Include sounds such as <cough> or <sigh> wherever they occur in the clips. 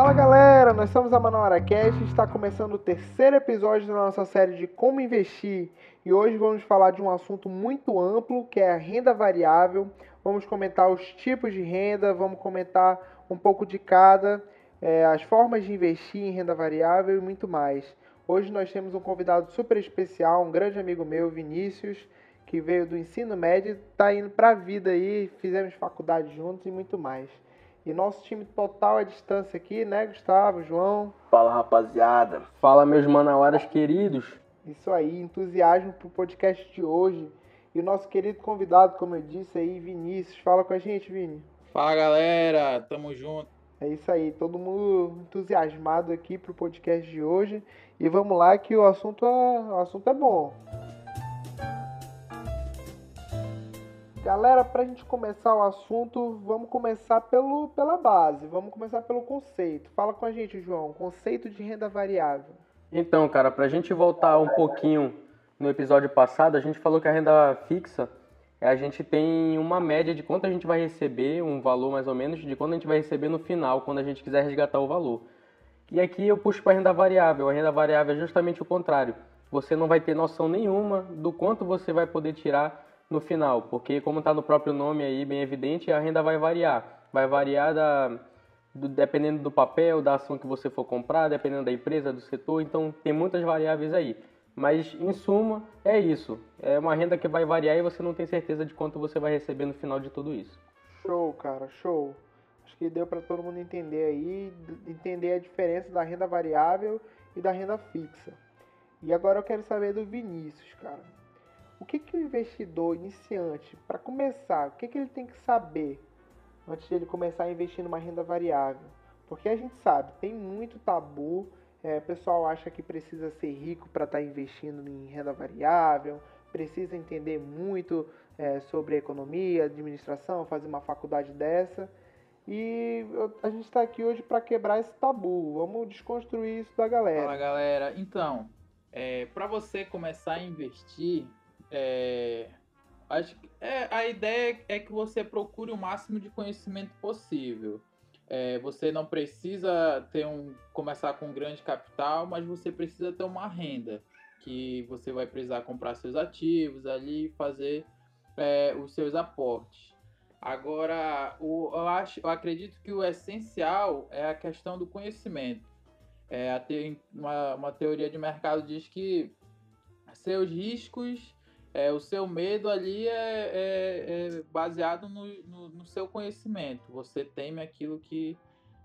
Fala galera, nós somos a Manauara Cast e está começando o terceiro episódio da nossa série de como investir. E hoje vamos falar de um assunto muito amplo que é a renda variável. Vamos comentar os tipos de renda, vamos comentar um pouco de cada, é, as formas de investir em renda variável e muito mais. Hoje nós temos um convidado super especial, um grande amigo meu, Vinícius, que veio do ensino médio, está indo para a vida aí, fizemos faculdade juntos e muito mais. E nosso time total à distância aqui, né, Gustavo, João? Fala, rapaziada. Fala, meus manauaras queridos. Isso aí, entusiasmo pro podcast de hoje. E o nosso querido convidado, como eu disse aí, Vinícius. Fala com a gente, Vini. Fala, galera. Tamo junto. É isso aí, todo mundo entusiasmado aqui pro podcast de hoje. E vamos lá que o assunto é, o assunto é bom. Galera, para a gente começar o assunto, vamos começar pelo, pela base, vamos começar pelo conceito. Fala com a gente, João, conceito de renda variável. Então, cara, para a gente voltar um pouquinho no episódio passado, a gente falou que a renda fixa, a gente tem uma média de quanto a gente vai receber, um valor mais ou menos, de quanto a gente vai receber no final, quando a gente quiser resgatar o valor. E aqui eu puxo para a renda variável. A renda variável é justamente o contrário. Você não vai ter noção nenhuma do quanto você vai poder tirar no final, porque como está no próprio nome aí, bem evidente, a renda vai variar. Vai variar da, do, dependendo do papel, da ação que você for comprar, dependendo da empresa, do setor, então tem muitas variáveis aí. Mas em suma, é isso. É uma renda que vai variar e você não tem certeza de quanto você vai receber no final de tudo isso. Show, cara, show. Acho que deu para todo mundo entender aí, entender a diferença da renda variável e da renda fixa. E agora eu quero saber do Vinícius, cara o que, que o investidor iniciante, para começar, o que, que ele tem que saber antes de ele começar a investir numa renda variável? Porque a gente sabe, tem muito tabu, é, o pessoal acha que precisa ser rico para estar tá investindo em renda variável, precisa entender muito é, sobre economia, administração, fazer uma faculdade dessa. E a gente está aqui hoje para quebrar esse tabu. Vamos desconstruir isso da galera. Fala galera. Então, é, para você começar a investir, é, acho que é, a ideia é que você procure o máximo de conhecimento possível. É, você não precisa ter um começar com um grande capital, mas você precisa ter uma renda que você vai precisar comprar seus ativos ali, fazer é, os seus aportes. Agora, o, eu, acho, eu acredito que o essencial é a questão do conhecimento. É, uma, uma teoria de mercado diz que seus riscos é, o seu medo ali é, é, é baseado no, no, no, seu conhecimento. Você teme aquilo que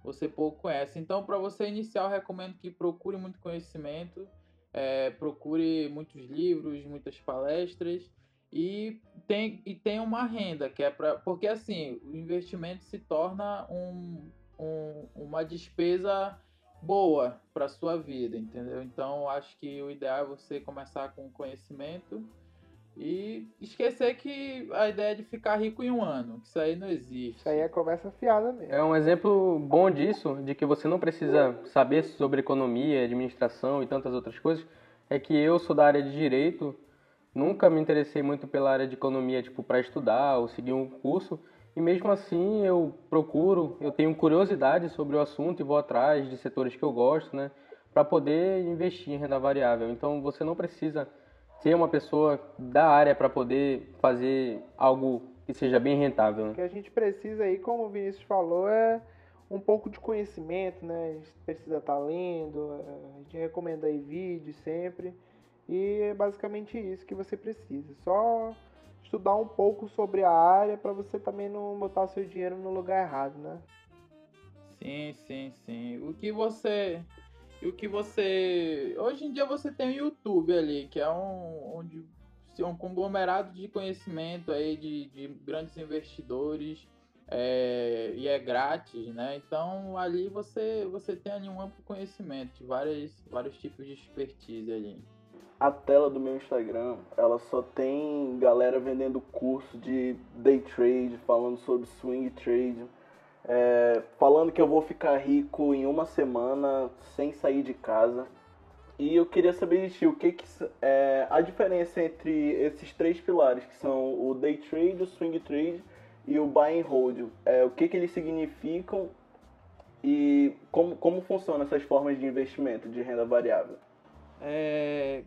você pouco conhece. Então, para você iniciar, eu recomendo que procure muito conhecimento, é, procure muitos livros, muitas palestras e tem, e tem uma renda que é para. Porque assim, o investimento se torna um, um, uma despesa boa para sua vida, entendeu? Então, acho que o ideal é você começar com conhecimento e esquecer que a ideia de ficar rico em um ano, isso aí não existe. Isso aí é conversa fiada mesmo. É um exemplo bom disso, de que você não precisa saber sobre economia, administração e tantas outras coisas. É que eu sou da área de direito, nunca me interessei muito pela área de economia, tipo, para estudar ou seguir um curso. E mesmo assim eu procuro, eu tenho curiosidade sobre o assunto e vou atrás de setores que eu gosto, né? Para poder investir em renda variável. Então você não precisa ser uma pessoa da área para poder fazer algo que seja bem rentável. Né? O que a gente precisa aí, como o Vinícius falou, é um pouco de conhecimento, né? A gente precisa estar tá lendo, a gente recomenda aí vídeos sempre. E é basicamente isso que você precisa. Só estudar um pouco sobre a área para você também não botar seu dinheiro no lugar errado, né? Sim, sim, sim. O que você e o que você. Hoje em dia você tem o YouTube ali, que é um, onde, um conglomerado de conhecimento aí de, de grandes investidores. É, e é grátis, né? Então ali você, você tem ali um amplo conhecimento de várias, vários tipos de expertise ali. A tela do meu Instagram, ela só tem galera vendendo curso de day trade, falando sobre swing trade é, falando que eu vou ficar rico em uma semana sem sair de casa. E eu queria saber de ti o que, que é a diferença entre esses três pilares, que são o day trade, o swing trade e o buy and hold. É, o que, que eles significam E como, como funcionam essas formas de investimento de renda variável? É,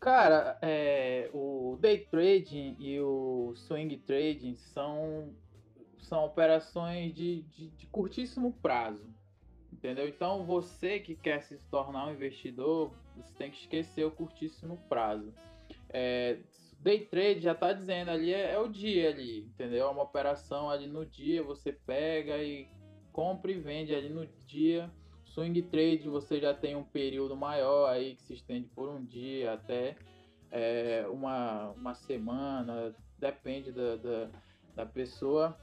cara, é, o day trading e o swing trading são, são operações de, de, de curtíssimo prazo. Entendeu? Então você que quer se tornar um investidor, você tem que esquecer o curtíssimo prazo. É, day trade já está dizendo ali é, é, o dia ali, entendeu? É uma operação ali no dia, você pega e compra e vende ali no dia. Swing trade você já tem um período maior aí que se estende por um dia até é, uma, uma semana, depende da, da, da pessoa.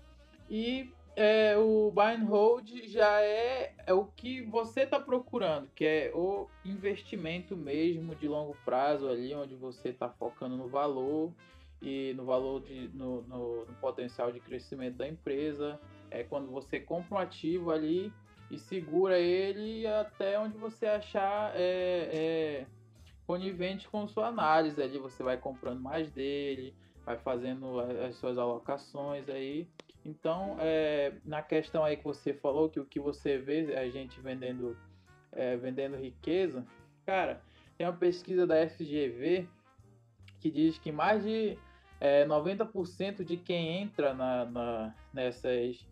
E é, o buy and hold já é, é o que você está procurando, que é o investimento mesmo de longo prazo ali, onde você está focando no valor e no valor de, no, no, no, potencial de crescimento da empresa. É quando você compra um ativo ali e segura ele até onde você achar é, é, conivente com sua análise. Ali você vai comprando mais dele, vai fazendo as suas alocações aí então, é, na questão aí que você falou, que o que você vê a gente vendendo, é, vendendo riqueza, cara, tem uma pesquisa da FGV que diz que mais de é, 90% de quem entra na, na, nessas,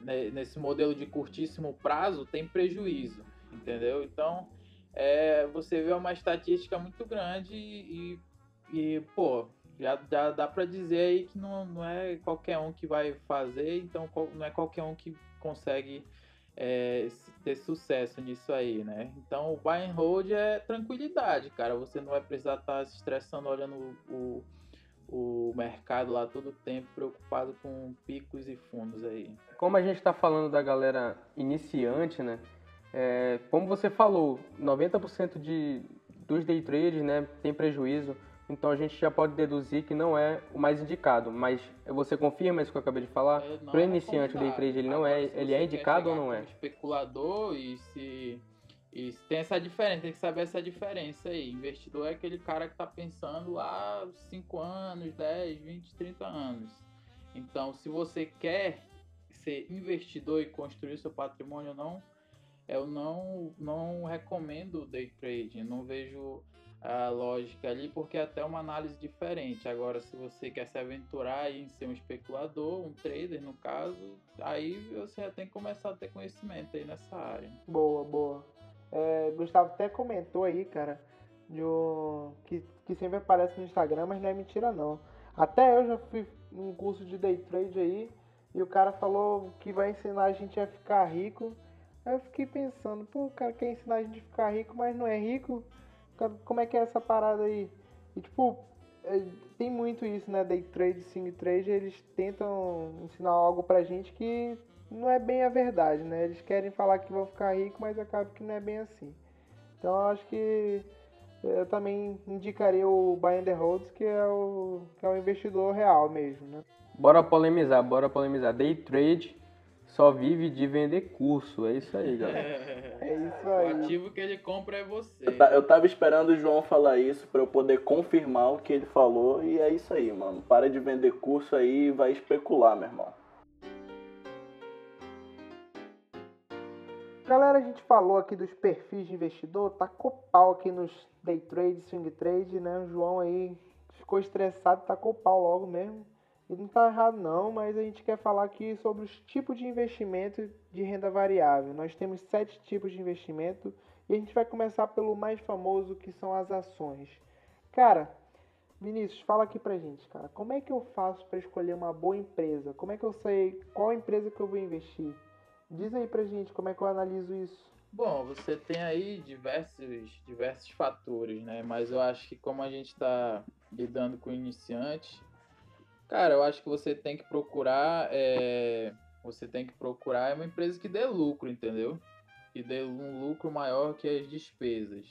né, nesse modelo de curtíssimo prazo tem prejuízo, entendeu? Então, é, você vê uma estatística muito grande e, e pô, já, já dá para dizer aí que não, não é qualquer um que vai fazer, então não é qualquer um que consegue é, ter sucesso nisso aí, né? Então o buy and hold é tranquilidade, cara. Você não vai precisar estar tá se estressando olhando o, o mercado lá todo o tempo, preocupado com picos e fundos aí. Como a gente está falando da galera iniciante, né? É, como você falou, 90% de, dos day traders né, tem prejuízo. Então a gente já pode deduzir que não é o mais indicado. Mas você confirma isso que eu acabei de falar? É, Para o iniciante, o day trade ele não é, ele é indicado ou não é? Especulador e se e tem essa diferença, tem que saber essa diferença aí. Investidor é aquele cara que está pensando lá 5 anos, 10, 20, 30 anos. Então, se você quer ser investidor e construir seu patrimônio, não, eu não, não recomendo day trading. Não vejo a lógica ali, porque é até uma análise diferente. Agora, se você quer se aventurar em ser um especulador, um trader no caso, aí você já tem que começar a ter conhecimento aí nessa área. Boa, boa. É, Gustavo até comentou aí, cara, de um, que, que sempre aparece no Instagram, mas não é mentira não. Até eu já fui num curso de day trade aí, e o cara falou que vai ensinar a gente a ficar rico. Aí eu fiquei pensando, pô, o cara quer ensinar a gente a ficar rico, mas não é rico como é que é essa parada aí? E tipo, é, tem muito isso, né? Day trade, swing trade, eles tentam ensinar algo pra gente que não é bem a verdade, né? Eles querem falar que vão ficar ricos, mas acaba que não é bem assim. Então eu acho que eu também indicaria o buy and holds, que é o, que é o investidor real mesmo, né? Bora polemizar, bora polemizar. Day trade só vive de vender curso. É isso aí, galera. É isso aí. O ativo que ele compra é você. Eu, tava esperando o João falar isso para eu poder confirmar o que ele falou. E é isso aí, mano. Para de vender curso aí e vai especular, meu irmão. Galera, a gente falou aqui dos perfis de investidor, tá pau aqui nos day trade, swing trade, né? O João aí ficou estressado, tá pau logo mesmo. Não está errado não, mas a gente quer falar aqui sobre os tipos de investimento de renda variável. Nós temos sete tipos de investimento e a gente vai começar pelo mais famoso que são as ações. Cara, Vinícius, fala aqui pra gente, cara, como é que eu faço para escolher uma boa empresa? Como é que eu sei qual empresa que eu vou investir? Diz aí pra gente como é que eu analiso isso. Bom, você tem aí diversos, diversos fatores, né? Mas eu acho que como a gente está lidando com iniciantes, Cara, eu acho que você tem que procurar. É, você tem que procurar uma empresa que dê lucro, entendeu? Que dê um lucro maior que as despesas.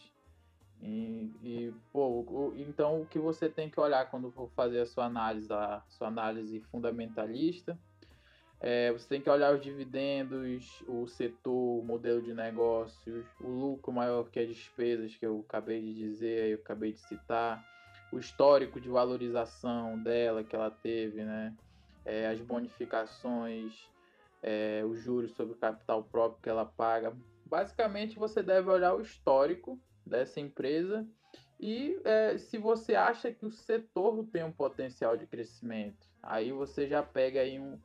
E, e pô, o, então o que você tem que olhar quando for fazer a sua análise, a sua análise fundamentalista, é, você tem que olhar os dividendos, o setor, o modelo de negócios, o lucro maior que as despesas que eu acabei de dizer, eu acabei de citar o histórico de valorização dela que ela teve, né? É, as bonificações, é, os juros sobre o capital próprio que ela paga. Basicamente, você deve olhar o histórico dessa empresa e é, se você acha que o setor tem um potencial de crescimento, aí você já pega aí um,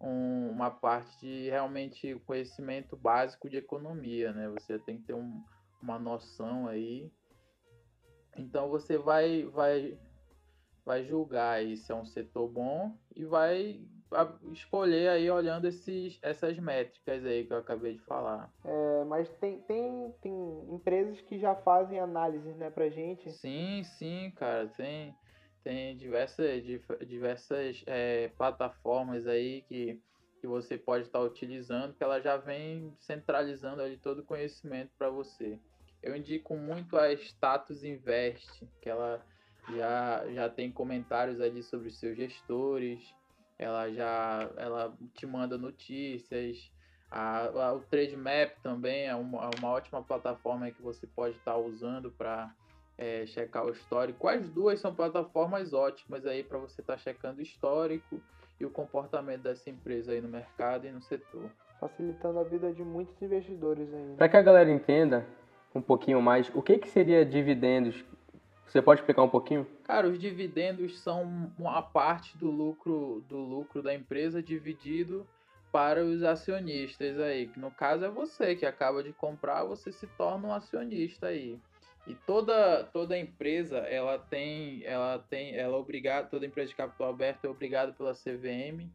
um, uma parte de realmente conhecimento básico de economia, né? Você tem que ter um, uma noção aí. Então você vai, vai, vai julgar aí se é um setor bom e vai escolher aí olhando esses, essas métricas aí que eu acabei de falar. É, mas tem, tem, tem empresas que já fazem análises, né, pra gente? Sim, sim, cara, tem, tem diversas, diversas é, plataformas aí que, que você pode estar utilizando, que ela já vem centralizando ali todo o conhecimento para você. Eu indico muito a Status Invest, que ela já, já tem comentários ali sobre os seus gestores, ela já ela te manda notícias. A, a, o Trade Map também é uma, é uma ótima plataforma que você pode estar usando para é, checar o histórico. As duas são plataformas ótimas aí para você estar tá checando o histórico e o comportamento dessa empresa aí no mercado e no setor. Facilitando a vida de muitos investidores ainda. Para que a galera entenda um pouquinho mais, o que, que seria dividendos você pode explicar um pouquinho? Cara, os dividendos são uma parte do lucro do lucro da empresa dividido para os acionistas aí, que no caso é você que acaba de comprar, você se torna um acionista aí. E toda toda empresa, ela tem ela tem ela é obrigada, toda empresa de capital aberto é obrigada pela CVM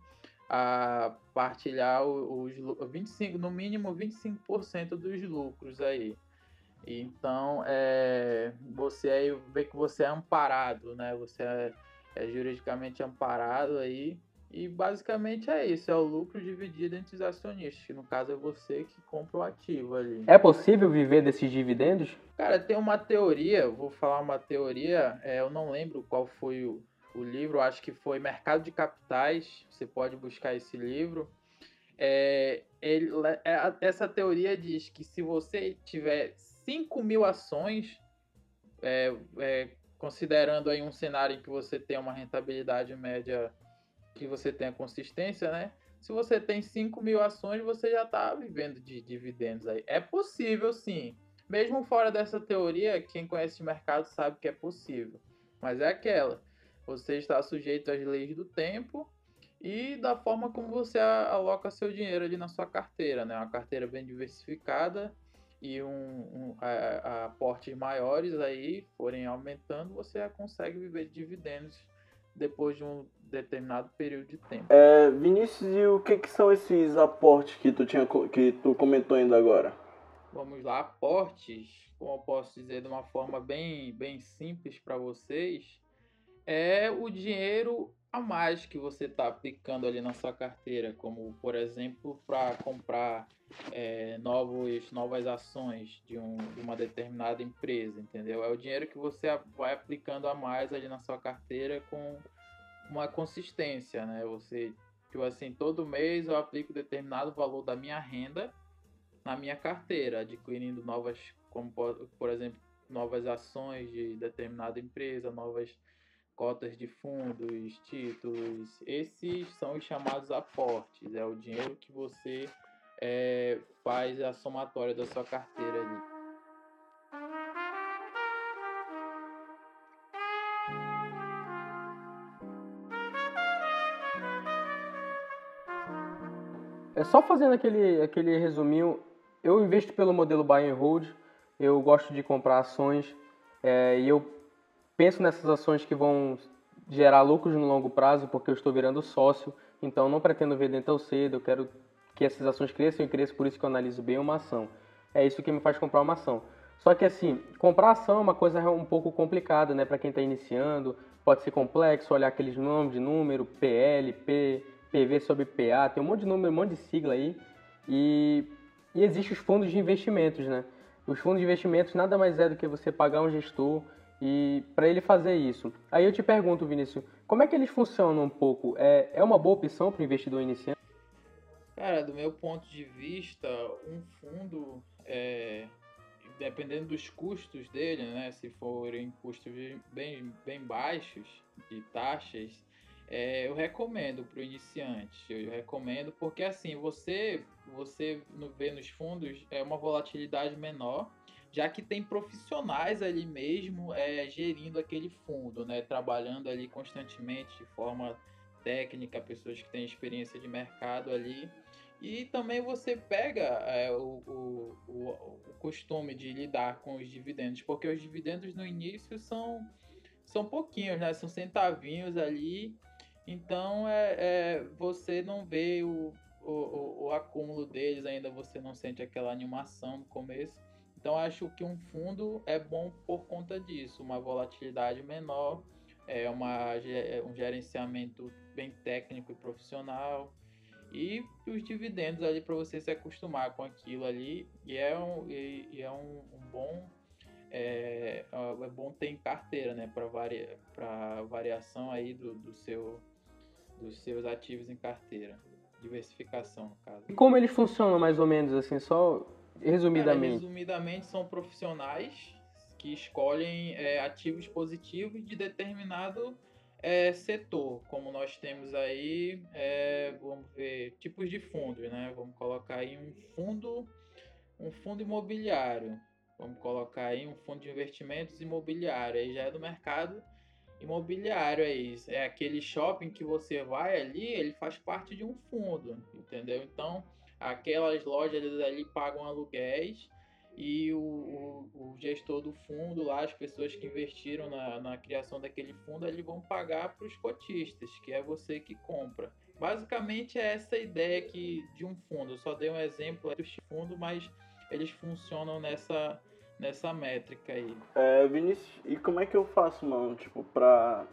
a partilhar os, os 25, no mínimo 25% dos lucros aí. Então, é, você aí vê que você é amparado, né? Você é, é, juridicamente amparado aí. E basicamente é isso, é o lucro dividido entre os acionistas, que no caso é você que compra o ativo ali. É possível viver desses dividendos? Cara, tem uma teoria, vou falar uma teoria, é, eu não lembro qual foi o, o livro, acho que foi Mercado de Capitais, você pode buscar esse livro. É, ele, é, essa teoria diz que se você tiver 5 mil ações, é, é, considerando aí um cenário em que você tem uma rentabilidade média, que você tenha consistência, né? Se você tem 5 mil ações, você já está vivendo de dividendos aí. É possível, sim. Mesmo fora dessa teoria, quem conhece o mercado sabe que é possível. Mas é aquela. Você está sujeito às leis do tempo e da forma como você aloca seu dinheiro ali na sua carteira, né? Uma carteira bem diversificada e um, um a, aportes maiores aí forem aumentando, você consegue viver de dividendos depois de um determinado período de tempo. É, Vinícius, e o que, que são esses aportes que tu, tinha, que tu comentou ainda agora? Vamos lá, aportes, como eu posso dizer de uma forma bem, bem simples para vocês, é o dinheiro a mais que você está aplicando ali na sua carteira, como por exemplo para comprar é, novos, novas ações de, um, de uma determinada empresa, entendeu? É o dinheiro que você vai aplicando a mais ali na sua carteira com uma consistência, né? Você, tipo assim, todo mês eu aplico determinado valor da minha renda na minha carteira, adquirindo novas, como por, por exemplo, novas ações de determinada empresa, novas cotas de fundos, títulos, esses são os chamados aportes. É o dinheiro que você é, faz a somatória da sua carteira ali. É só fazendo aquele, aquele resuminho. Eu investo pelo modelo buy and hold. Eu gosto de comprar ações é, e eu penso nessas ações que vão gerar lucros no longo prazo, porque eu estou virando sócio, então não pretendo vender tão cedo, eu quero que essas ações cresçam e cresçam, por isso que eu analiso bem uma ação. É isso que me faz comprar uma ação. Só que assim, comprar ação é uma coisa um pouco complicada, né, para quem está iniciando, pode ser complexo, olhar aqueles nomes de número, PL, P, PV sobre PA, tem um monte de número, um monte de sigla aí, e, e existem os fundos de investimentos, né? Os fundos de investimentos nada mais é do que você pagar um gestor e para ele fazer isso. Aí eu te pergunto, Vinícius, como é que eles funcionam um pouco? É, é uma boa opção para o investidor iniciante? Cara, do meu ponto de vista, um fundo, é, dependendo dos custos dele, né, se forem custos bem, bem baixos de taxas, é, eu recomendo para o iniciante. Eu recomendo porque assim você você vê nos fundos é uma volatilidade menor, já que tem profissionais ali mesmo é, gerindo aquele fundo, né, trabalhando ali constantemente de forma técnica, pessoas que têm experiência de mercado ali. E também você pega é, o, o, o, o, costume de lidar com os dividendos, porque os dividendos no início são, são pouquinhos, né? São centavinhos ali então é, é, você não vê o, o, o, acúmulo deles, ainda você não sente aquela animação no começo. Então acho que um fundo é bom por conta disso, uma volatilidade menor, é uma, é um gerenciamento bem técnico e profissional e os dividendos ali para você se acostumar com aquilo ali e é um, e, e é um, um bom é, é, bom ter em carteira né para varia, variação aí do, do seu dos seus ativos em carteira. Diversificação, no caso. E como eles funcionam mais ou menos, assim, só resumidamente? Cara, resumidamente, são profissionais que escolhem é, ativos positivos de determinado é, setor, como nós temos aí, é, vamos ver, tipos de fundos, né? Vamos colocar aí um fundo, um fundo imobiliário. Vamos colocar aí um fundo de investimentos imobiliário, aí já é do mercado imobiliário é isso. É aquele shopping que você vai ali, ele faz parte de um fundo, entendeu? Então, aquelas lojas ali pagam aluguéis e o, o, o, gestor do fundo lá, as pessoas que investiram na, na criação daquele fundo, eles vão pagar para os cotistas, que é você que compra. Basicamente é essa ideia que de um fundo. Eu só dei um exemplo do fundo, mas eles funcionam nessa nessa métrica aí. É, Vinícius, e como é que eu faço, mano, tipo, pra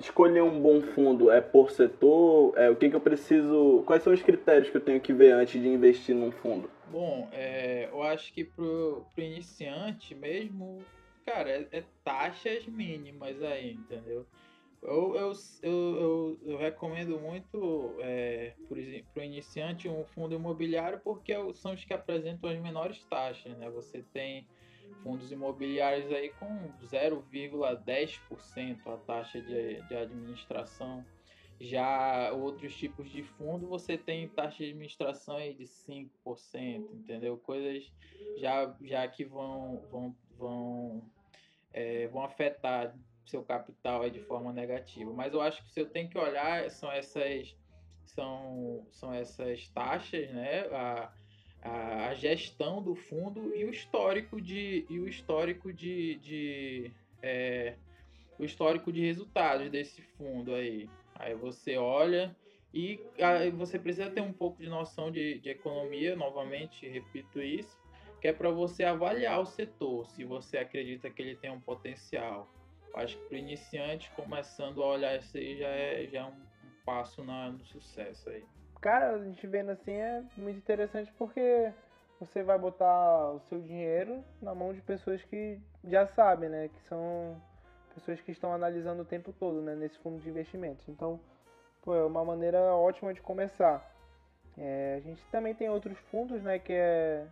escolher um bom fundo? É por setor? É, o que, que eu preciso. Quais são os critérios que eu tenho que ver antes de investir num fundo? Bom, é, eu acho que pro, pro iniciante mesmo, cara, é, é taxas mínimas aí, entendeu? Eu, eu, eu, eu, eu recomendo muito é, para o iniciante um fundo imobiliário porque é são os que apresentam as menores taxas. Né? Você tem fundos imobiliários aí com 0,10% a taxa de, de administração. Já outros tipos de fundo você tem taxa de administração aí de 5%, entendeu? Coisas já, já que vão, vão, vão, é, vão afetar seu capital aí de forma negativa. Mas eu acho que você tem que olhar são essas são, são essas taxas, né? A, a, gestão do fundo e o histórico de e o histórico de, de é, o histórico de resultados desse fundo aí. Aí você olha e aí você precisa ter um pouco de noção de, de economia, novamente, repito isso, que é para você avaliar o setor, se você acredita que ele tem um potencial. Acho que para iniciante, começando a olhar isso aí já é, já é um, um passo na, no sucesso aí cara, a gente vendo assim é muito interessante porque você vai botar o seu dinheiro na mão de pessoas que já sabem, né? Que são pessoas que estão analisando o tempo todo, né? Nesse fundo de investimentos. Então, pô, é uma maneira ótima de começar. É, a gente também tem outros fundos, né? Que, é,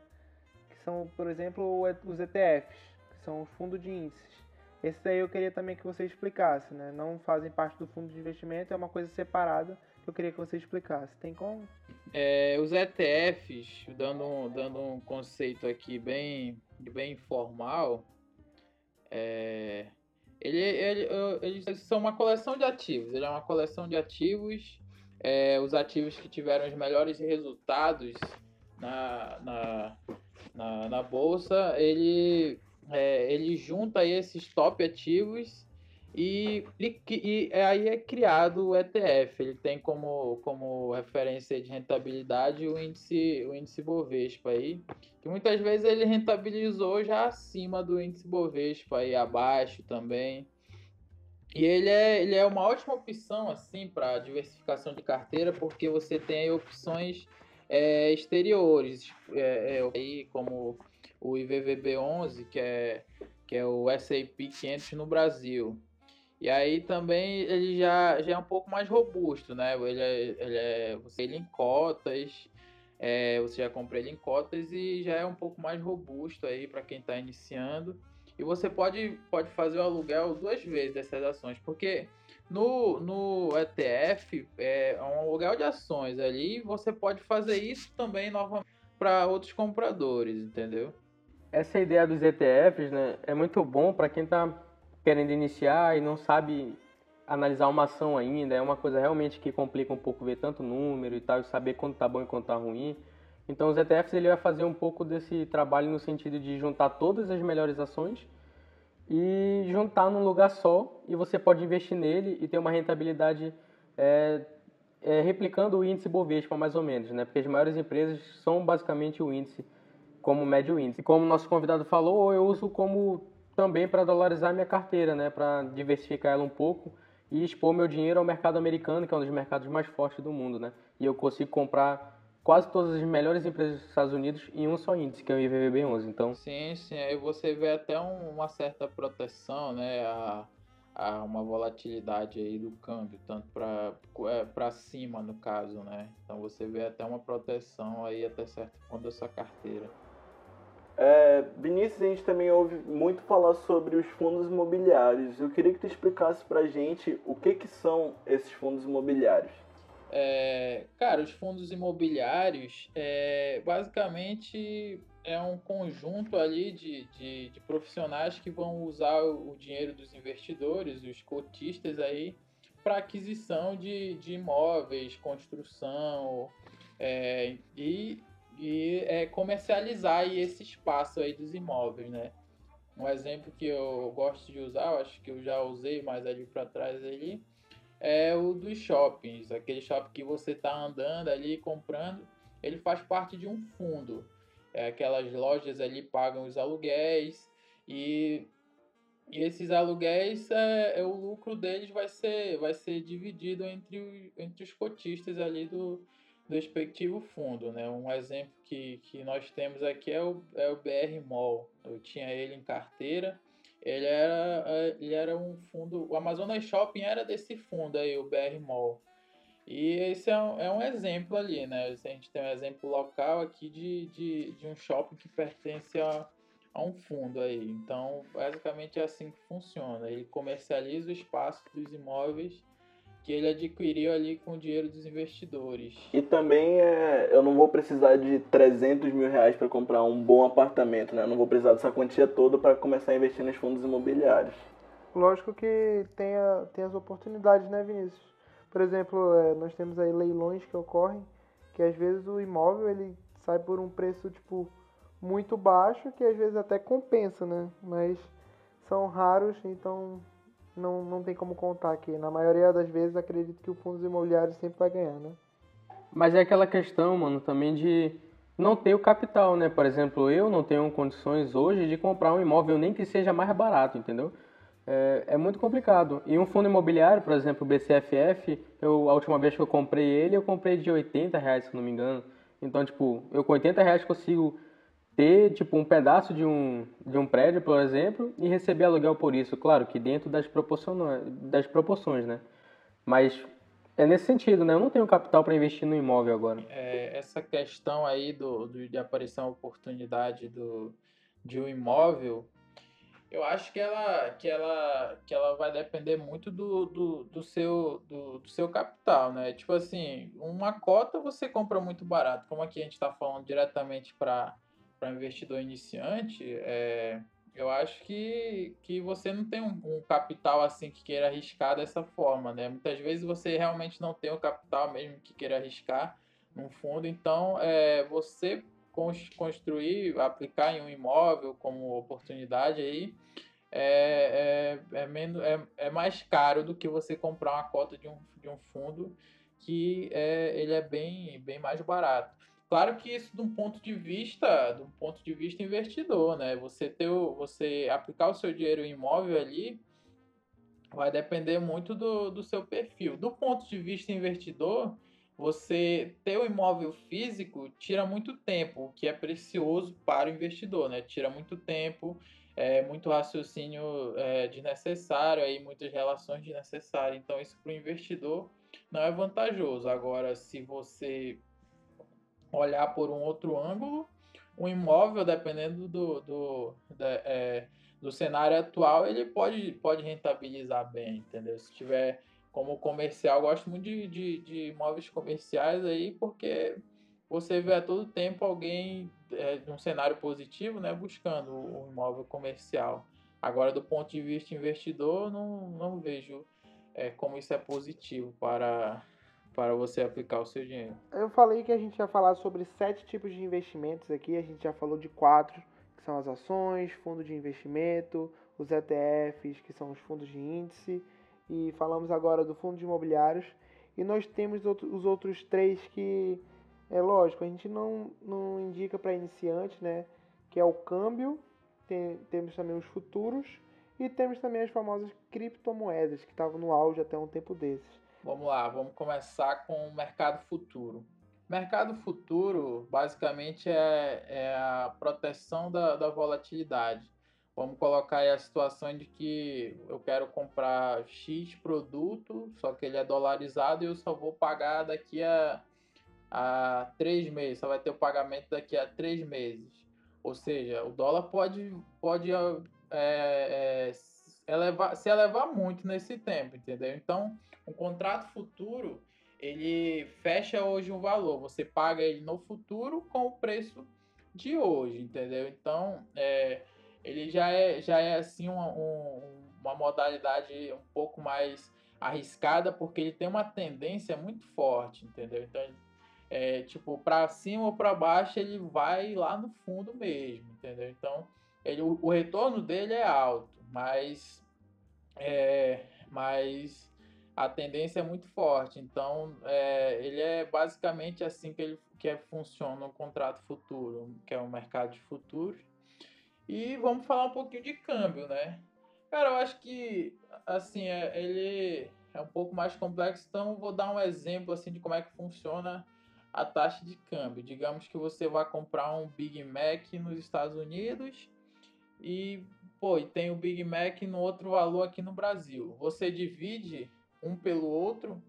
que são, por exemplo, os ETFs, que são os fundos de índices. Esse daí eu queria também que você explicasse, né? Não fazem parte do fundo de investimento, é uma coisa separada que eu queria que você explicasse. Tem como? É, os ETFs, dando um, dando um conceito aqui bem, bem informal, é, ele, ele, eles são uma coleção de ativos. Ele é uma coleção de ativos, é, os ativos que tiveram os melhores resultados na, na, na, na bolsa, ele, é, ele junta esses top ativos e, e, e, aí é criado o ETF. Ele tem como, como referência de rentabilidade o índice, o índice Bovespa aí, que muitas vezes ele rentabilizou já acima do índice Bovespa aí abaixo também. E ele é, ele é uma ótima opção assim para diversificação de carteira, porque você tem opções é, exteriores, é, é, aí como o IVVB11, que é, que é o S&P 500 no Brasil. E aí também ele já, já é um pouco mais robusto, né? Ele é, ele é, você ele em cotas, é, você já compra ele em cotas e já é um pouco mais robusto aí para quem está iniciando. E você pode, pode fazer o aluguel duas vezes dessas ações, porque No, no ETF é um aluguel de ações ali, você pode fazer isso também novamente para outros compradores, entendeu? Essa ideia dos ETFs, né, é muito bom para quem está querendo iniciar e não sabe analisar uma ação ainda, é uma coisa realmente que complica um pouco ver tanto número e tal, e saber quando tá bom e quando tá ruim. Então os ETFs ele vai fazer um pouco desse trabalho no sentido de juntar todas as melhores ações e juntar num lugar só e você pode investir nele e ter uma rentabilidade é, é, replicando o índice Bovespa mais ou menos, né? Porque as maiores empresas são basicamente o índice como médio índice. E como o nosso convidado falou, eu uso como também para dolarizar minha carteira, né? Para diversificar ela um pouco e expor meu dinheiro ao mercado americano, que é um dos mercados mais fortes do mundo, né? E eu consigo comprar quase todas as melhores empresas dos Estados Unidos em um só índice, que é o IVVB11. Então, sim, sim, aí você vê até um, uma certa proteção, né, a, a, uma volatilidade aí do câmbio, tanto para é, cima no caso, né? Então você vê até uma proteção aí até certo ponto da sua carteira. É, Vinícius, a gente também ouve muito falar sobre os fundos imobiliários. Eu queria que tu explicasse pra gente o que, que são esses fundos imobiliários. É, cara, os fundos imobiliários é, basicamente é um conjunto ali de, de, de, profissionais que vão usar o dinheiro dos investidores, os cotistas aí, para aquisição de, de imóveis, construção é, e, e é, comercializar esse espaço aí dos imóveis, né? Um exemplo que eu gosto de usar, acho que eu já usei mais ali para trás ali, é o dos shoppings, aquele shopping que você está andando ali comprando, ele faz parte de um fundo. É, aquelas lojas ali pagam os aluguéis e, e esses aluguéis, é, é, o lucro deles vai ser, vai ser dividido entre, entre os cotistas ali do, do respectivo fundo. Né? Um exemplo que, que nós temos aqui é o, é o BR Mall. Eu tinha ele em carteira ele era, é, ele era um fundo. O Amazonas Shopping era desse fundo aí, o BR Mall. E esse é um, é um exemplo ali, né? A gente tem um exemplo local aqui de, de, de um shopping que pertence a, a um fundo aí. Então, basicamente é assim que funciona. Ele comercializa o espaço dos imóveis que ele adquiriu ali com o dinheiro dos investidores. E também é, eu não vou precisar de 300 mil reais para comprar um bom apartamento, né? Eu não vou precisar dessa quantia toda para começar a investir nos fundos imobiliários. Lógico que tem, a, tem as oportunidades, né, Vinícius? Por exemplo, é, nós temos aí leilões que ocorrem, que às vezes o imóvel ele sai por um preço tipo muito baixo, que às vezes até compensa, né? Mas são raros, então não, não tem como contar aqui. Na maioria das vezes, acredito que o fundo imobiliário sempre vai ganhar, né? Mas é aquela questão, mano, também de não ter o capital, né? Por exemplo, eu não tenho condições hoje de comprar um imóvel nem que seja mais barato, entendeu? É, é muito complicado. E um fundo imobiliário, por exemplo, o BCFF, eu, a última vez que eu comprei ele, eu comprei de 80 reais, se não me engano. Então, tipo, eu com 80 reais consigo ter tipo um pedaço de um, de um prédio, por exemplo, e receber aluguel por isso, claro que dentro das proporções, das proporções, né? Mas é nesse sentido, né? Eu não tenho capital para investir no imóvel agora. É, essa questão aí do, do, de aparição oportunidade do, de um imóvel, eu acho que ela, que ela, que ela vai depender muito do, do, do, seu, do, do seu capital, né? Tipo assim, uma cota você compra muito barato, como aqui a gente está falando diretamente para para investidor iniciante, é, eu acho que, que você não tem um, um, capital assim que queira arriscar dessa forma, né? Muitas vezes você realmente não tem o capital mesmo que queira arriscar num fundo, então é, você construir, aplicar em um imóvel como oportunidade aí é, é, é, menos, é, é mais caro do que você comprar uma cota de um, de um fundo que é, ele é bem, bem mais barato. Claro que isso de um ponto de vista, de um ponto de vista investidor, né? Você ter você aplicar o seu dinheiro em imóvel ali vai depender muito do, do seu perfil. Do ponto de vista investidor, você ter o imóvel físico tira muito tempo, o que é precioso para o investidor, né? Tira muito tempo, é, muito raciocínio é, desnecessário, aí, muitas relações desnecessárias. Então, isso para o investidor não é vantajoso. Agora, se você olhar por um outro ângulo, um imóvel, dependendo do, do, é, do cenário atual, ele pode, pode rentabilizar bem, entendeu? Se tiver como comercial, gosto muito de, de, de imóveis comerciais aí, porque você vê a todo tempo alguém é, cenário positivo, né, buscando um imóvel comercial. Agora, do ponto de vista investidor, não, não vejo é, como isso é positivo para, para você aplicar o seu dinheiro. Eu falei que a gente ia falar sobre sete tipos de investimentos aqui, a gente já falou de quatro, que são as ações, fundo de investimento, os ETFs, que são os fundos de índice, e falamos agora do fundo de imobiliários. E nós temos os outros três que, é lógico, a gente não, não indica para iniciantes, né? Que é o câmbio, tem, temos também os futuros e temos também as famosas criptomoedas, que estavam no auge até um tempo desses. Vamos lá, vamos começar com o mercado futuro. Mercado futuro, basicamente, é, é a proteção da, da volatilidade. Vamos colocar aí a situação de que eu quero comprar X produto, só que ele é dolarizado e eu só vou pagar daqui a, a três meses, só vai ter o pagamento daqui a três meses. Ou seja, o dólar pode, pode é, é, elevar, se elevar muito nesse tempo, entendeu? Então, um contrato futuro, ele fecha hoje um valor, você paga ele no futuro com o preço de hoje, entendeu? Então, é, ele já é, já é assim uma, um, uma modalidade um pouco mais arriscada porque ele tem uma tendência muito forte, entendeu? Então, é, tipo, para cima ou para baixo ele vai lá no fundo mesmo, entendeu? Então, ele, o, o retorno dele é alto, mas, é, mas a tendência é muito forte. Então, é, ele é basicamente assim que ele que é, funciona o contrato futuro, que é o mercado de futuros. E vamos falar um pouquinho de câmbio, né? Cara, eu acho que assim, é, ele é um pouco mais complexo, então vou dar um exemplo assim de como é que funciona a taxa de câmbio. Digamos que você vai comprar um Big Mac nos Estados Unidos e pô, e tem o Big Mac no outro valor aqui no Brasil. Você divide um pelo outro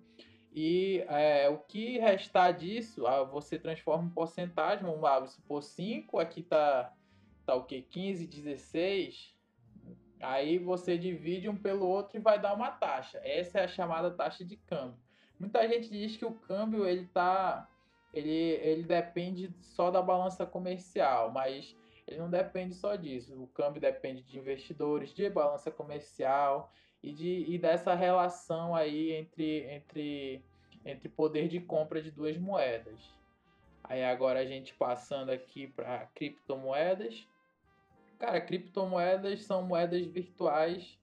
e é, o que restar disso, ah, você transforma em porcentagem. Vamos lá, se for 5, aqui tá tá o que? 15, 16. Aí você divide um pelo outro e vai dar uma taxa. Essa é a chamada taxa de câmbio. Muita gente diz que o câmbio ele tá ele, ele depende só da balança comercial, mas ele não depende só disso. O câmbio depende de investidores, de balança comercial e, de, e dessa relação aí entre, entre, entre poder de compra de duas moedas. Aí agora a gente passando aqui para criptomoedas. Cara, criptomoedas são moedas virtuais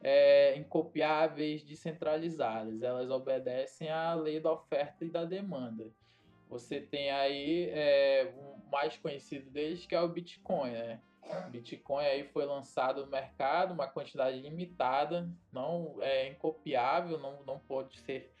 é, incopiáveis, descentralizadas. Elas obedecem à lei da oferta e da demanda. Você tem aí é, o mais conhecido deles que é o Bitcoin, né? Bitcoin aí foi lançado no mercado, uma quantidade limitada, não é incopiável, não, não pode ser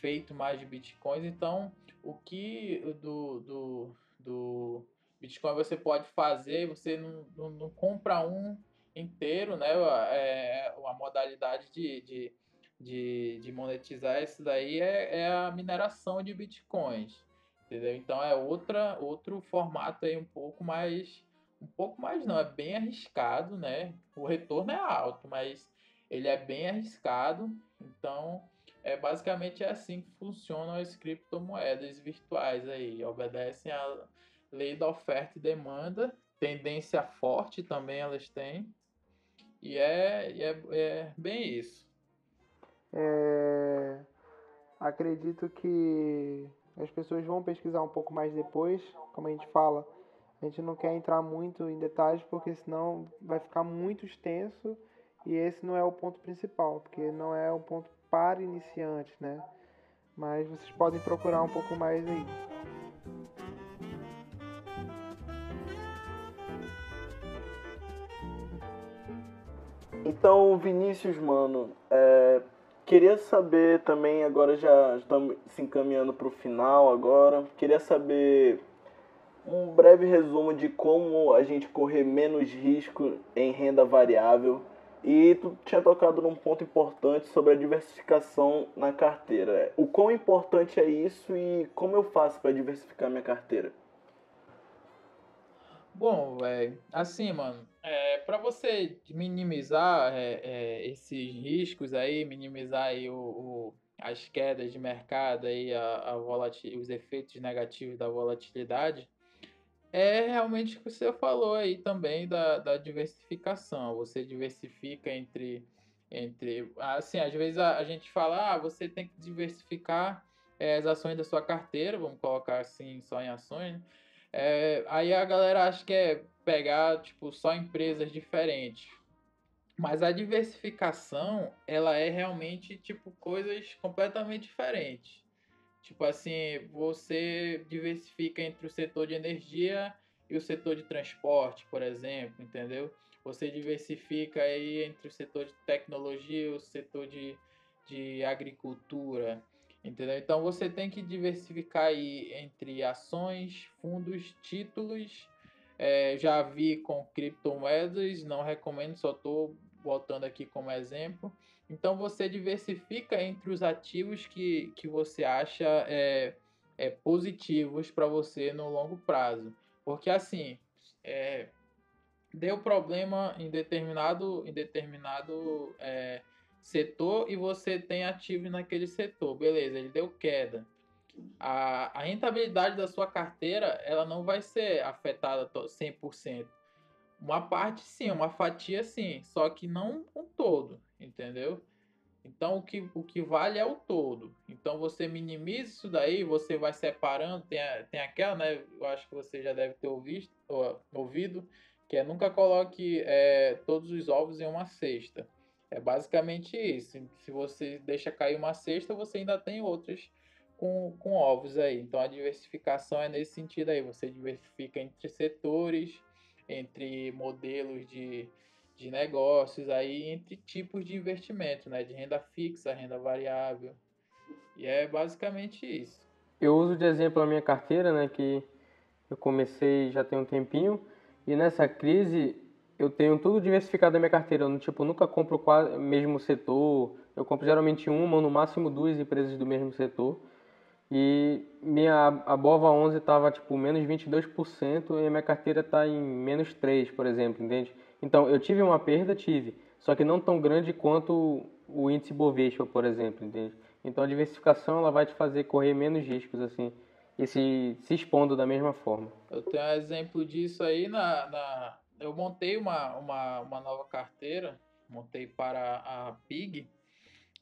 feito mais de Bitcoins. Então, o que do, do, do Bitcoin você pode fazer, você não, não, não compra um inteiro, né? É, a modalidade de, de, de, de, monetizar isso daí é, é a mineração de Bitcoins. Entendeu? Então é outra, outro formato aí um pouco mais. Um pouco mais não, é bem arriscado, né? O retorno é alto, mas ele é bem arriscado. Então, é basicamente é assim que funcionam as criptomoedas virtuais aí. Obedecem a lei da oferta e demanda, tendência forte também elas têm. E é, é, é bem isso. É, acredito que as pessoas vão pesquisar um pouco mais depois, como a gente fala. A gente não quer entrar muito em detalhes porque senão vai ficar muito extenso e esse não é o ponto principal, porque não é o ponto para iniciantes, né? Mas vocês podem procurar um pouco mais aí. Então, Vinícius, mano, é, queria saber também, agora já estamos se encaminhando para o final agora, queria saber um breve resumo de como a gente correr menos risco em renda variável e tu tinha tocado num ponto importante sobre a diversificação na carteira. O quão importante é isso e como eu faço para diversificar minha carteira? Bom, velho, assim, mano, é, para você minimizar é, é, esses riscos aí, minimizar aí o, o, as quedas de mercado aí, a, a os efeitos negativos da volatilidade, é realmente o que você falou aí também da, da diversificação. Você diversifica entre, entre. Assim, às vezes a, a gente fala, ah, você tem que diversificar é, as ações da sua carteira, vamos colocar assim só em ações, né? É, aí a galera acha que é pegar tipo só empresas diferentes. Mas a diversificação, ela é realmente tipo coisas completamente diferentes. Tipo assim, você diversifica entre o setor de energia e o setor de transporte, por exemplo, entendeu? Você diversifica aí entre o setor de tecnologia e o setor de, de agricultura. Entendeu? Então você tem que diversificar aí entre ações, fundos, títulos. É, já vi com criptomoedas, não recomendo, só estou botando aqui como exemplo. Então você diversifica entre os ativos que, que você acha é, é positivos para você no longo prazo. Porque assim, é, deu problema em determinado, em determinado é, setor e você tem ativo naquele setor. Beleza, ele deu queda. A, a rentabilidade da sua carteira ela não vai ser afetada 100%. Uma parte sim, uma fatia sim, só que não um todo, entendeu? Então o que, o que vale é o todo. Então você minimiza isso daí, você vai separando. Tem, tem aquela, né? Eu acho que você já deve ter ouvido, ouvido que é nunca coloque é, todos os ovos em uma cesta. É basicamente isso. Se você deixa cair uma cesta, você ainda tem outras com, com ovos aí. Então a diversificação é nesse sentido aí. Você diversifica entre setores, entre modelos de, de negócios, aí, entre tipos de investimento, né? De renda fixa, renda variável. E é basicamente isso. Eu uso de exemplo a minha carteira, né? Que eu comecei já tem um tempinho. E nessa crise eu tenho tudo diversificado na minha carteira. Eu, tipo, nunca compro o mesmo setor. Eu compro geralmente uma ou no máximo duas empresas do mesmo setor. E minha a Bova 11 estava tipo menos 22% e a minha carteira está em menos 3, por exemplo, entende? Então, eu tive uma perda, tive, só que não tão grande quanto o índice Bovespa, por exemplo, entende? Então, a diversificação ela vai te fazer correr menos riscos assim e se, se expondo da mesma forma. Eu tenho um exemplo disso aí na, na eu montei uma, uma, uma nova carteira, montei para a PIG,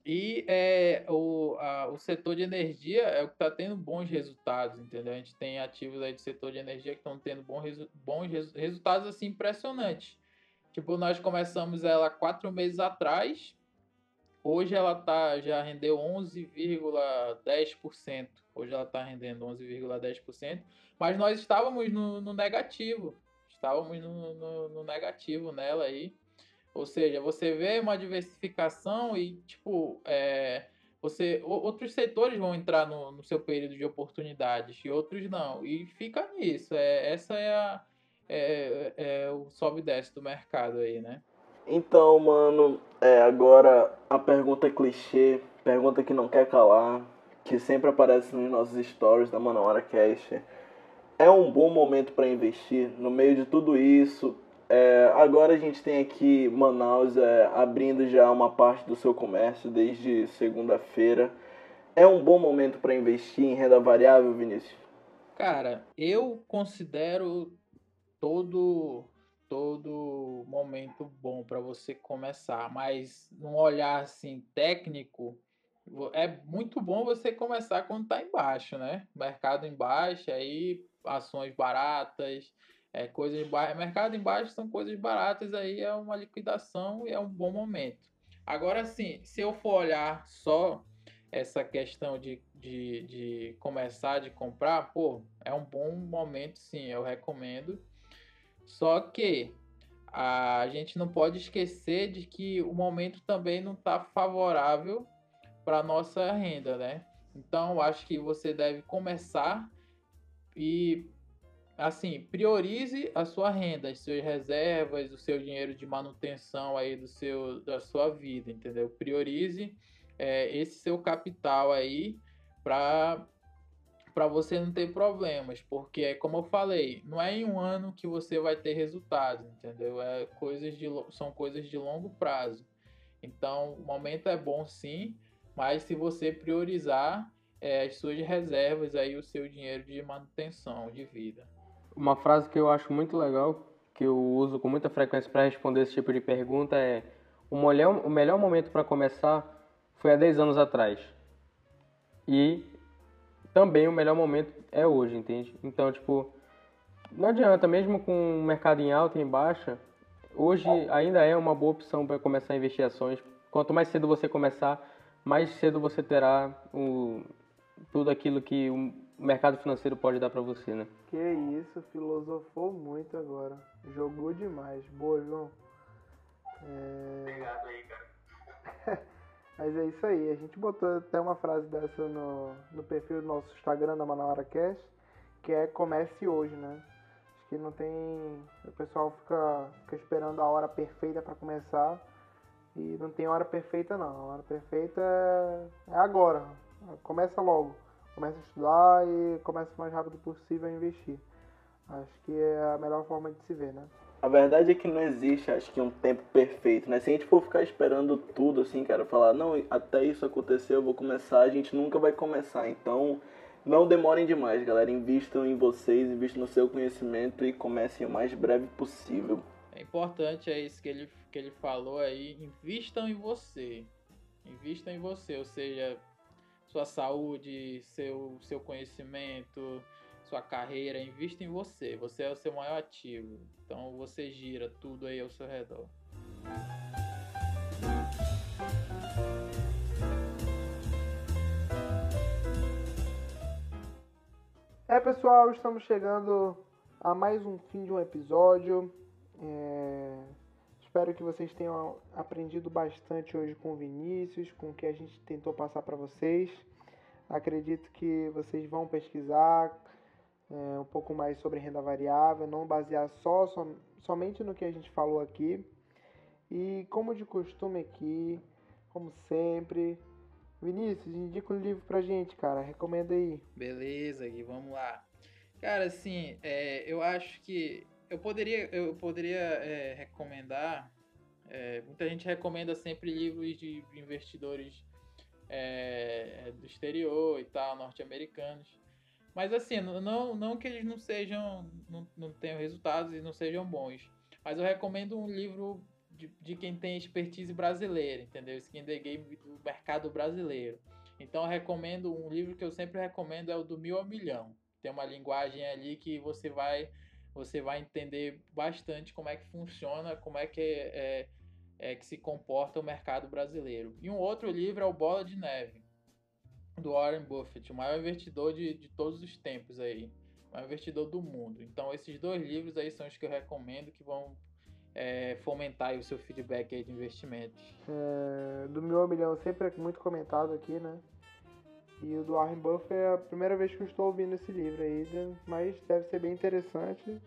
e é, o, a, o setor de energia é o que está tendo bons resultados, entendeu? A gente tem ativos aí do setor de energia que estão tendo bons, bons resultados assim impressionantes. Tipo, nós começamos ela quatro meses atrás, hoje ela tá, já rendeu 11,10%. Hoje ela está rendendo 11,10%, mas nós estávamos no, no negativo estávamos no, no, no, negativo nela aí. Ou seja, você vê uma diversificação e, tipo, é, você, outros setores vão entrar no, no seu período de oportunidades e outros não. E fica nisso. É, essa é, a, é, é o sobe e desce do mercado aí, né? Então, mano, é, agora a pergunta clichê, pergunta que não quer calar, que sempre aparece nos nossos stories da Manora Cast é um bom momento para investir no meio de tudo isso. É, agora a gente tem aqui Manaus é, abrindo já uma parte do seu comércio desde segunda-feira. É um bom momento para investir em renda variável, Vinícius? Cara, eu considero todo todo momento bom para você começar, mas num olhar assim técnico, é muito bom você começar quando está embaixo, né? Mercado embaixo, aí ações baratas, é, coisas mercado embaixo são coisas baratas, aí é uma liquidação e é um bom momento. Agora sim, se eu for olhar só essa questão de, de, de começar de comprar, pô, é um bom momento sim, eu recomendo. Só que a gente não pode esquecer de que o momento também não está favorável para nossa renda, né? Então, acho que você deve começar e assim, priorize a sua renda, as suas reservas, o seu dinheiro de manutenção aí do seu da sua vida, entendeu? Priorize é, esse seu capital aí para para você não ter problemas, porque é como eu falei, não é em um ano que você vai ter resultados, entendeu? É coisas de são coisas de longo prazo. Então, o momento é bom sim, mas se você priorizar é, as suas reservas aí o seu dinheiro de manutenção de vida. Uma frase que eu acho muito legal, que eu uso com muita frequência para responder esse tipo de pergunta é o melhor, o melhor momento para começar foi há 10 anos atrás. E também o melhor momento é hoje, entende? Então, tipo, não adianta, mesmo com o mercado em alta e em baixa, hoje ainda é uma boa opção para começar a investir ações. Quanto mais cedo você começar, mais cedo você terá o, tudo aquilo que mercado financeiro pode dar para você, né? Que isso, filosofou muito agora. Jogou demais. Boa, João. É... Obrigado aí, cara. <laughs> Mas é isso aí. A gente botou até uma frase dessa no, no perfil do nosso Instagram da Manauara Cast, que é comece hoje, né? Acho que não tem. O pessoal fica, fica esperando a hora perfeita para começar. E não tem hora perfeita não. A hora perfeita é, é agora. Começa logo. Começa a estudar e começa o mais rápido possível a investir. Acho que é a melhor forma de se ver, né? A verdade é que não existe, acho que, um tempo perfeito, né? Se a gente for ficar esperando tudo, assim, cara, falar, não, até isso acontecer, eu vou começar, a gente nunca vai começar. Então, não demorem demais, galera. Invistam em vocês, invistam no seu conhecimento e comecem o mais breve possível. É importante, é isso que ele, que ele falou aí, invistam em você. Invistam em você, ou seja, sua saúde, seu, seu conhecimento, sua carreira, invista em você. Você é o seu maior ativo. Então você gira tudo aí ao seu redor. É pessoal, estamos chegando a mais um fim de um episódio. É... Espero que vocês tenham aprendido bastante hoje com o Vinícius, com o que a gente tentou passar para vocês. Acredito que vocês vão pesquisar, é, um pouco mais sobre renda variável, não basear só som, somente no que a gente falou aqui. E como de costume aqui, como sempre, Vinícius, indica um livro pra gente, cara, recomenda aí. Beleza, Gui, vamos lá. Cara, assim, é, eu acho que eu poderia, eu poderia é, recomendar. É, muita gente recomenda sempre livros de investidores é, do exterior e tal, norte-americanos. Mas assim, não, não que eles não sejam, não, não tenham resultados e não sejam bons. Mas eu recomendo um livro de, de quem tem expertise brasileira, entendeu? Skin the Game do mercado brasileiro. Então eu recomendo, um livro que eu sempre recomendo é o do Mil ao Milhão. Tem uma linguagem ali que você vai, você vai entender bastante como é que funciona, como é que é, é, é que se comporta o mercado brasileiro. E um outro livro é o Bola de Neve do Warren Buffett, o maior investidor de, de todos os tempos aí, o maior investidor do mundo. Então esses dois livros aí são os que eu recomendo que vão é, fomentar o seu feedback aí de investimentos. É, do meu milhão sempre é muito comentado aqui, né? E o do Warren Buffett é a primeira vez que eu estou ouvindo esse livro aí, mas deve ser bem interessante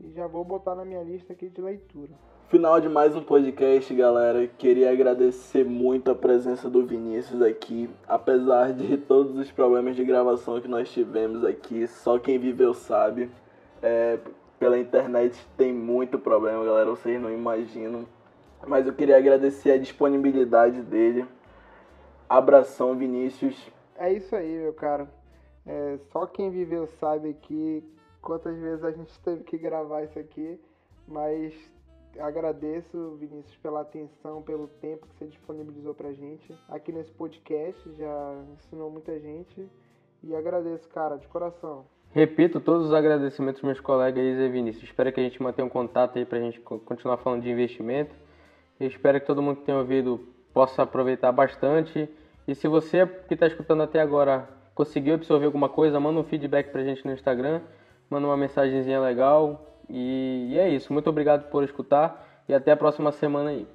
e já vou botar na minha lista aqui de leitura. Final de mais um podcast, galera. Queria agradecer muito a presença do Vinícius aqui. Apesar de todos os problemas de gravação que nós tivemos aqui, só quem viveu sabe. É, pela internet tem muito problema, galera. Vocês não imaginam. Mas eu queria agradecer a disponibilidade dele. Abração, Vinícius. É isso aí, meu cara. É, só quem viveu sabe aqui quantas vezes a gente teve que gravar isso aqui. Mas agradeço, Vinícius, pela atenção, pelo tempo que você disponibilizou pra gente aqui nesse podcast. Já ensinou muita gente. E agradeço, cara, de coração. Repito todos os agradecimentos dos meus colegas e Vinícius. Espero que a gente mantenha um contato aí pra gente continuar falando de investimento. Eu espero que todo mundo que tenha ouvido possa aproveitar bastante. E se você que está escutando até agora conseguiu absorver alguma coisa, manda um feedback pra gente no Instagram, manda uma mensagenzinha legal, e, e é isso. Muito obrigado por escutar e até a próxima semana aí.